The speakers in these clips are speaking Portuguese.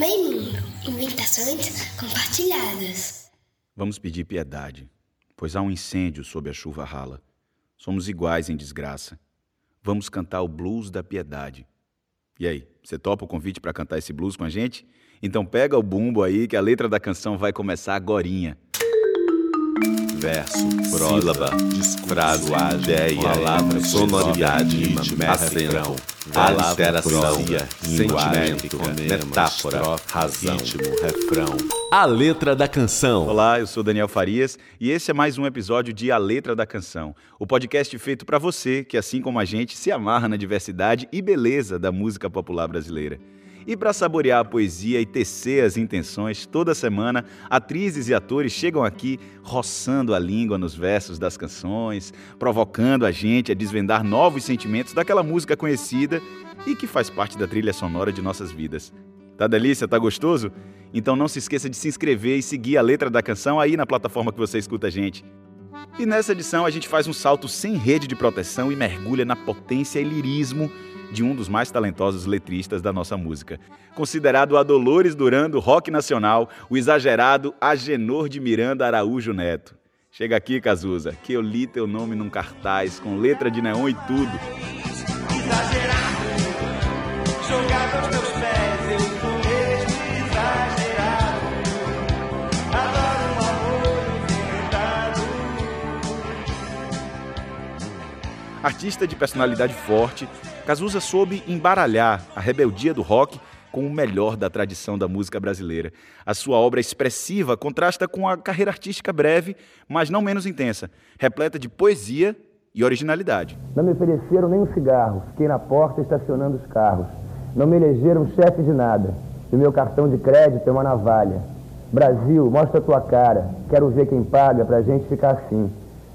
Meio Mundo Inventações compartilhadas. Vamos pedir piedade, pois há um incêndio sob a chuva rala. Somos iguais em desgraça. Vamos cantar o blues da piedade. E aí, você topa o convite para cantar esse blues com a gente? Então pega o bumbo aí que a letra da canção vai começar agorinha verso, sílaba, frase, ideia, palavra, sonoridade, ritmo, acento, alteração, sentimento, metáfora, razão, ritmo, refrão. A letra da canção. Olá, eu sou Daniel Farias e esse é mais um episódio de A Letra da Canção, o podcast feito para você que, assim como a gente, se amarra na diversidade e beleza da música popular brasileira. E para saborear a poesia e tecer as intenções, toda semana atrizes e atores chegam aqui roçando a língua nos versos das canções, provocando a gente a desvendar novos sentimentos daquela música conhecida e que faz parte da trilha sonora de nossas vidas. Tá delícia? Tá gostoso? Então não se esqueça de se inscrever e seguir a letra da canção aí na plataforma que você escuta a gente. E nessa edição a gente faz um salto sem rede de proteção e mergulha na potência e lirismo de um dos mais talentosos letristas da nossa música. Considerado a Dolores Duran do rock nacional, o exagerado Agenor de Miranda Araújo Neto. Chega aqui, Cazuza, que eu li teu nome num cartaz com letra de neon e tudo. Artista de personalidade forte, Cazuza soube embaralhar a rebeldia do rock com o melhor da tradição da música brasileira. A sua obra expressiva contrasta com a carreira artística breve, mas não menos intensa, repleta de poesia e originalidade. Não me ofereceram nem um cigarro, fiquei na porta estacionando os carros. Não me elegeram chefe de nada. E meu cartão de crédito é uma navalha. Brasil, mostra a tua cara. Quero ver quem paga pra gente ficar assim.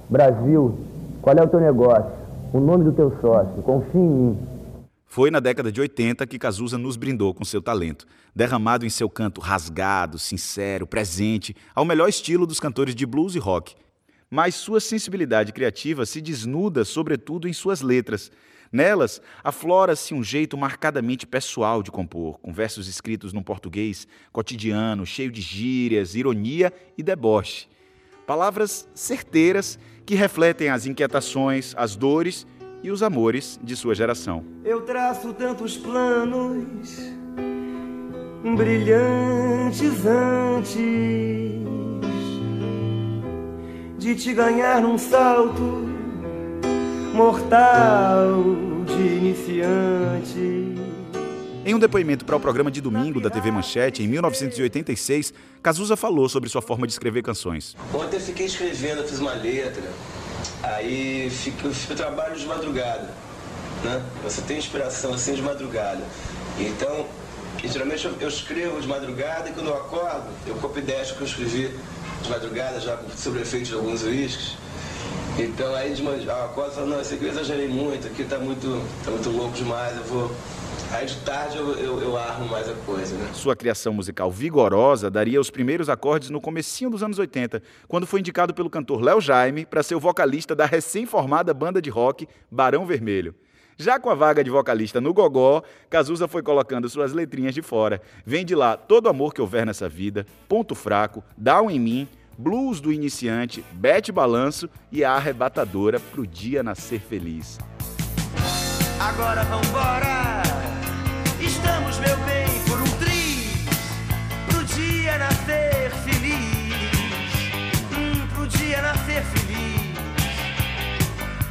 Brasil, qual é o teu negócio? O nome do teu sócio, confie em mim. Foi na década de 80 que Cazuza nos brindou com seu talento, derramado em seu canto rasgado, sincero, presente, ao melhor estilo dos cantores de blues e rock. Mas sua sensibilidade criativa se desnuda, sobretudo, em suas letras. Nelas, aflora-se um jeito marcadamente pessoal de compor, com versos escritos num português cotidiano, cheio de gírias, ironia e deboche. Palavras certeiras que refletem as inquietações, as dores e os amores de sua geração. Eu traço tantos planos brilhantes antes de te ganhar num salto mortal de iniciante. Em um depoimento para o programa de domingo da TV Manchete, em 1986, Cazuza falou sobre sua forma de escrever canções. Ontem eu fiquei escrevendo, fiz uma letra, aí fico, eu trabalho de madrugada, né? Você tem inspiração assim de madrugada. Então, geralmente eu, eu, escrevo de madrugada e quando eu acordo, eu copio ideias que eu escrevi de madrugada, já sobre efeito de alguns uísques. Então aí de manhã, eu acordo e falo, não, esse aqui eu exagerei muito, aqui tá muito, tá muito louco demais, eu vou Aí de tarde eu, eu, eu, armo mais a coisa, né? Sua criação musical vigorosa daria os primeiros acordes no comecinho dos anos 80, quando foi indicado pelo cantor Léo Jaime para ser o vocalista da recém-formada banda de rock Barão Vermelho. Já com a vaga de vocalista no Gogó, Cazuza foi colocando suas letrinhas de fora. Vem de lá todo amor que houver nessa vida, ponto fraco, down em mim, blues do iniciante, bete balanço e a arrebatadora pro dia nascer feliz. Agora vambora! Estamos, meu bem, por um triz Pro dia nascer feliz hum, Pro dia nascer feliz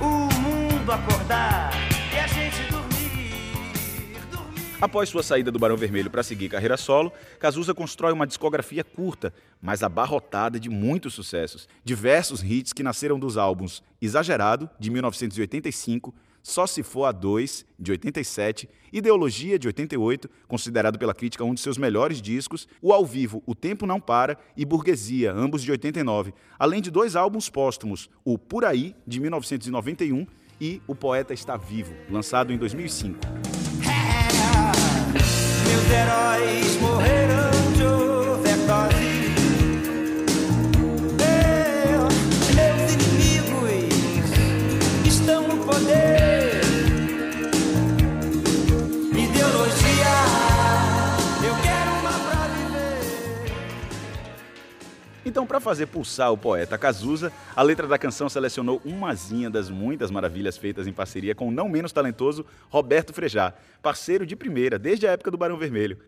O mundo acordar e a gente dormir. Após sua saída do Barão Vermelho para seguir carreira solo, Cazuza constrói uma discografia curta, mas abarrotada de muitos sucessos. Diversos hits que nasceram dos álbuns Exagerado, de 1985, só se for a 2, de 87, Ideologia, de 88, considerado pela crítica um de seus melhores discos, o ao vivo O Tempo Não Para e Burguesia, ambos de 89, além de dois álbuns póstumos, o Por Aí, de 1991, e O Poeta Está Vivo, lançado em 2005. meus heróis morreram Então, para fazer pulsar o poeta Cazuza, a letra da canção selecionou umazinha das muitas maravilhas feitas em parceria com o não menos talentoso Roberto Frejá, parceiro de primeira desde a época do Barão Vermelho.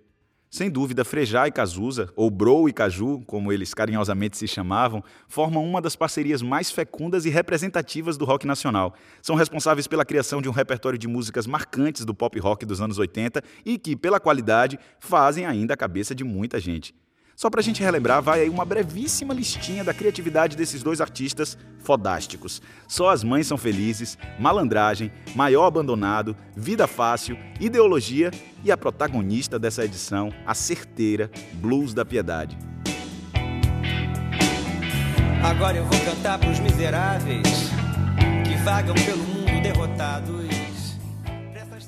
Sem dúvida, Frejá e Cazuza, ou Bro e Caju, como eles carinhosamente se chamavam, formam uma das parcerias mais fecundas e representativas do rock nacional. São responsáveis pela criação de um repertório de músicas marcantes do pop rock dos anos 80 e que, pela qualidade, fazem ainda a cabeça de muita gente. Só pra gente relembrar, vai aí uma brevíssima listinha da criatividade desses dois artistas fodásticos. Só as mães são felizes, malandragem, maior abandonado, vida fácil, ideologia e a protagonista dessa edição, a certeira Blues da Piedade. Agora eu vou cantar pros miseráveis que vagam pelo mundo derrotados.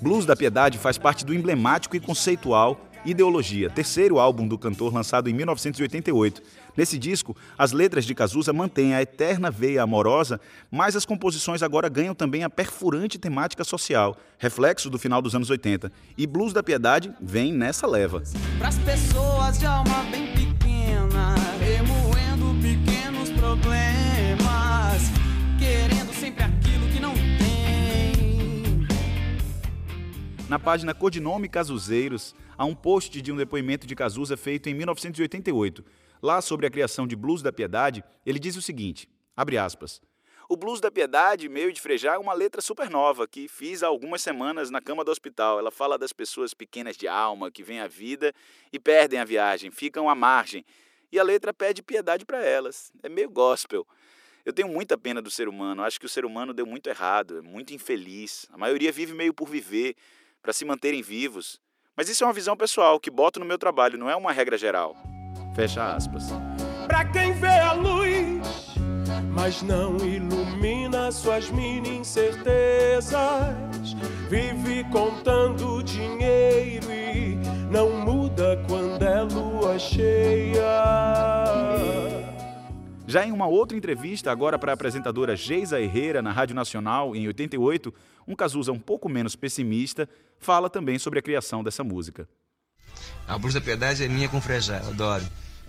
Blues da Piedade faz parte do emblemático e conceitual Ideologia, terceiro álbum do cantor lançado em 1988. Nesse disco, as letras de Cazuza mantêm a eterna veia amorosa, mas as composições agora ganham também a perfurante temática social, reflexo do final dos anos 80. E Blues da Piedade vem nessa leva. Para as pessoas de alma bem Na página Codinome Casuzeiros, há um post de um depoimento de Cazuza feito em 1988. Lá sobre a criação de Blues da Piedade, ele diz o seguinte: abre aspas. O Blues da Piedade, meio de frejar, é uma letra super nova que fiz há algumas semanas na cama do hospital. Ela fala das pessoas pequenas de alma que vêm à vida e perdem a viagem, ficam à margem. E a letra pede piedade para elas. É meio gospel. Eu tenho muita pena do ser humano. Acho que o ser humano deu muito errado, é muito infeliz. A maioria vive meio por viver, para se manterem vivos. Mas isso é uma visão pessoal que boto no meu trabalho, não é uma regra geral. Fecha aspas. Pra quem vê a luz, mas não ilumina suas mini incertezas, vive contando dinheiro e não muda quando é lua cheia. Já em uma outra entrevista, agora para a apresentadora Geisa Herrera na Rádio Nacional, em 88, um Cazuza um pouco menos pessimista fala também sobre a criação dessa música. A Blues da Piedade é minha com Frejá, eu adoro.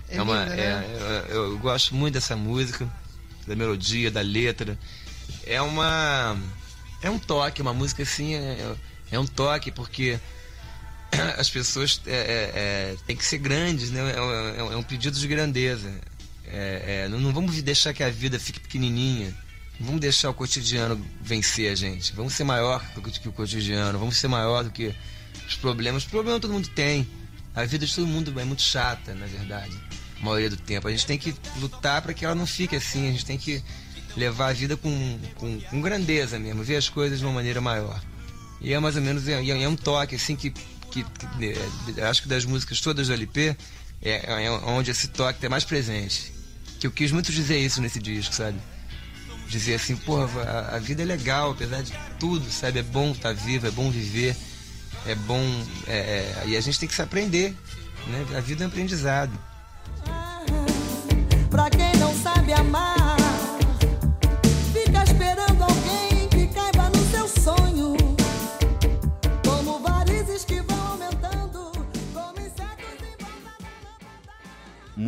É, é uma, linda, né? é, eu, eu, gosto muito dessa música, da melodia, da letra. É uma. É um toque, uma música assim, é, é um toque, porque as pessoas é, é, é, têm que ser grandes, né? É, é um pedido de grandeza. É, é, não, não, vamos deixar que a vida fique pequenininha. Não vamos deixar o cotidiano vencer a gente. Vamos ser maior do que o cotidiano. Vamos ser maior do que os problemas. Os problemas todo mundo tem. A vida de todo mundo é muito chata, na verdade. A maioria do tempo. A gente tem que lutar para que ela não fique assim. A gente tem que levar a vida com, com, com grandeza mesmo. Ver as coisas de uma maneira maior. E é mais ou menos é, é um toque assim que, que, que, acho que das músicas todas do LP é, é onde esse toque está mais presente que eu quis muito dizer isso nesse disco, sabe? Dizer assim, porra, a, a vida é legal, apesar de tudo, sabe? É bom estar tá vivo, é bom viver, é bom. É, é, e a gente tem que se aprender, né? A vida é um aprendizado. Pra quem não sabe amar.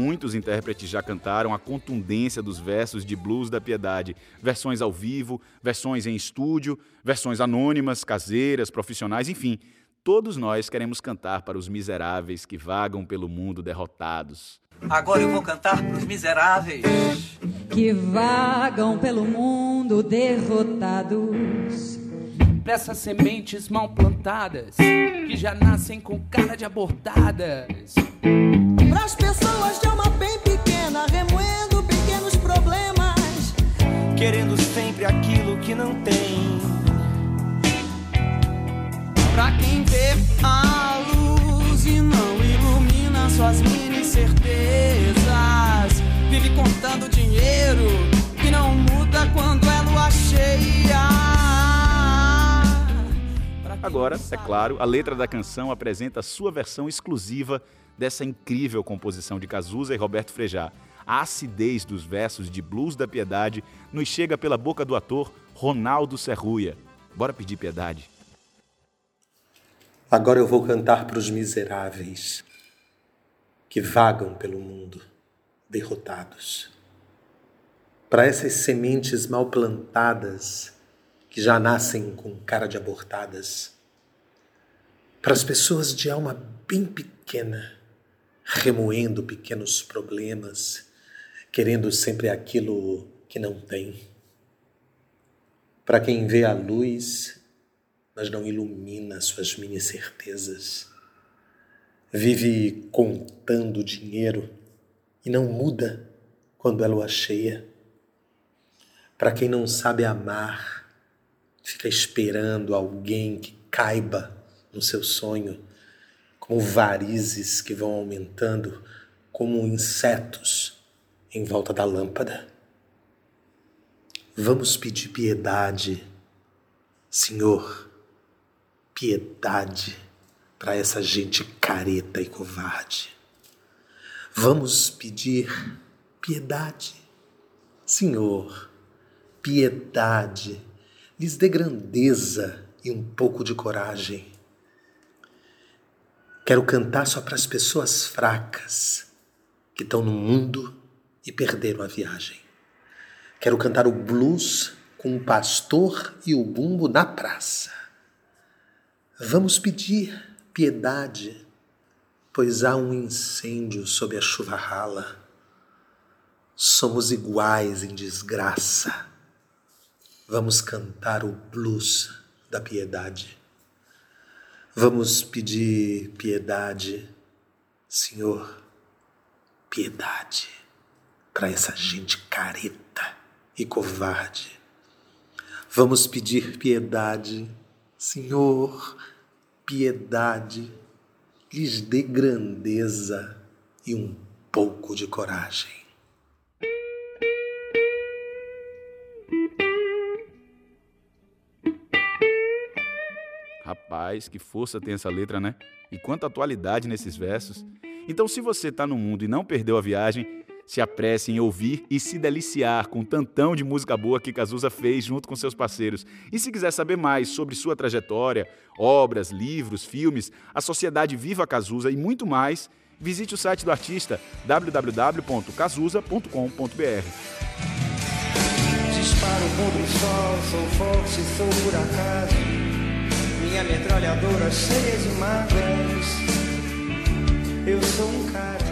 Muitos intérpretes já cantaram a contundência dos versos de Blues da Piedade, versões ao vivo, versões em estúdio, versões anônimas, caseiras, profissionais, enfim. Todos nós queremos cantar para os miseráveis que vagam pelo mundo derrotados. Agora eu vou cantar para os miseráveis que vagam pelo mundo derrotados. Para essas sementes mal plantadas que já nascem com cara de abortadas Pras pessoas de alma bem pequena, remoendo pequenos problemas, querendo sempre aquilo que não tem. Pra quem vê a Agora, é claro, a letra da canção apresenta a sua versão exclusiva dessa incrível composição de Cazuza e Roberto Frejá. A acidez dos versos de Blues da Piedade nos chega pela boca do ator Ronaldo Serruia. Bora pedir piedade. Agora eu vou cantar para os miseráveis que vagam pelo mundo derrotados. Para essas sementes mal plantadas que já nascem com cara de abortadas. Para as pessoas de alma bem pequena, remoendo pequenos problemas, querendo sempre aquilo que não tem. Para quem vê a luz, mas não ilumina suas mini certezas. Vive contando dinheiro e não muda quando é lua cheia. Para quem não sabe amar, fica esperando alguém que caiba no seu sonho, como varizes que vão aumentando, como insetos em volta da lâmpada. Vamos pedir piedade, Senhor, piedade para essa gente careta e covarde. Vamos pedir piedade, Senhor, piedade, lhes dê grandeza e um pouco de coragem. Quero cantar só para as pessoas fracas que estão no mundo e perderam a viagem. Quero cantar o blues com o pastor e o bumbo na praça. Vamos pedir piedade, pois há um incêndio sob a chuva rala. Somos iguais em desgraça. Vamos cantar o blues da piedade. Vamos pedir piedade, Senhor, piedade para essa gente careta e covarde. Vamos pedir piedade, Senhor, piedade, lhes dê grandeza e um pouco de coragem. Rapaz, que força tem essa letra, né? E quanta atualidade nesses versos. Então, se você está no mundo e não perdeu a viagem, se apresse em ouvir e se deliciar com o tantão de música boa que Cazuza fez junto com seus parceiros. E se quiser saber mais sobre sua trajetória, obras, livros, filmes, a Sociedade Viva Cazuza e muito mais, visite o site do artista www.cazuza.com.br. Disparo contra o sol, sou forte, sou por acaso. Minha metralhadora cheia de mágoas. Eu sou um cara.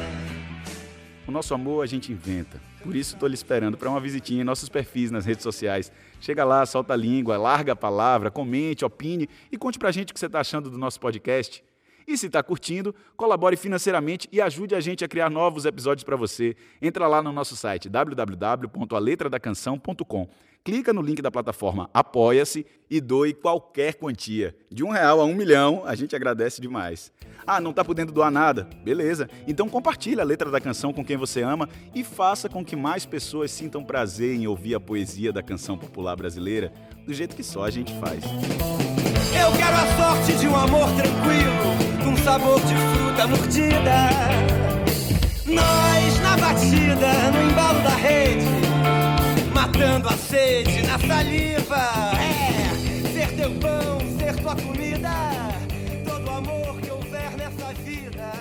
O nosso amor a gente inventa. Por isso estou lhe esperando para uma visitinha em nossos perfis nas redes sociais. Chega lá, solta a língua, larga a palavra, comente, opine e conte pra gente o que você está achando do nosso podcast. E se está curtindo, colabore financeiramente e ajude a gente a criar novos episódios para você. Entra lá no nosso site www.aletradacanção.com clica no link da plataforma Apoia-se e doe qualquer quantia. De um real a um milhão, a gente agradece demais. Ah, não está podendo doar nada? Beleza. Então compartilhe a letra da canção com quem você ama e faça com que mais pessoas sintam prazer em ouvir a poesia da canção popular brasileira do jeito que só a gente faz. Eu quero a sorte de um amor tranquilo, com sabor de fruta mordida. Nós na batida, no embalo da rede matando a sede na saliva. É, ser teu pão, ser tua comida, todo amor que houver nessa vida.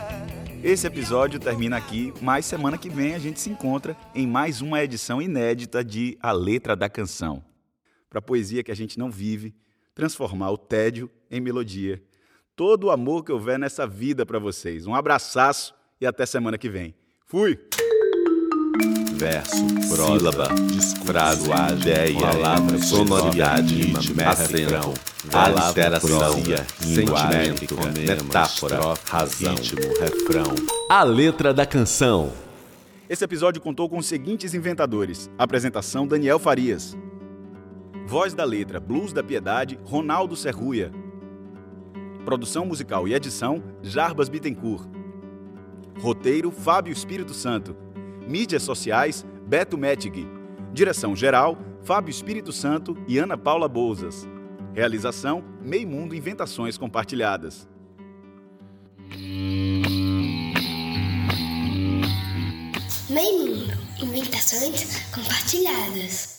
Esse episódio termina aqui, mas semana que vem a gente se encontra em mais uma edição inédita de A Letra da Canção. Para poesia que a gente não vive, transformar o tédio em melodia. Todo o amor que houver nessa vida para vocês. Um abraço e até semana que vem. Fui! verso, sílaba, frase, ideia, palavra, sonoridade, ritmo, acento, alteração, sentimento, metáfora, razão, ritmo, refrão. A letra da canção. Esse episódio contou com os seguintes inventadores. Apresentação Daniel Farias. Voz da letra Blues da Piedade, Ronaldo Serruia. Produção musical e edição Jarbas Bittencourt. Roteiro Fábio Espírito Santo. Mídias sociais, Beto Metig. Direção-geral, Fábio Espírito Santo e Ana Paula Bouzas. Realização, Meio Mundo Inventações Compartilhadas. Meio Mundo Inventações Compartilhadas.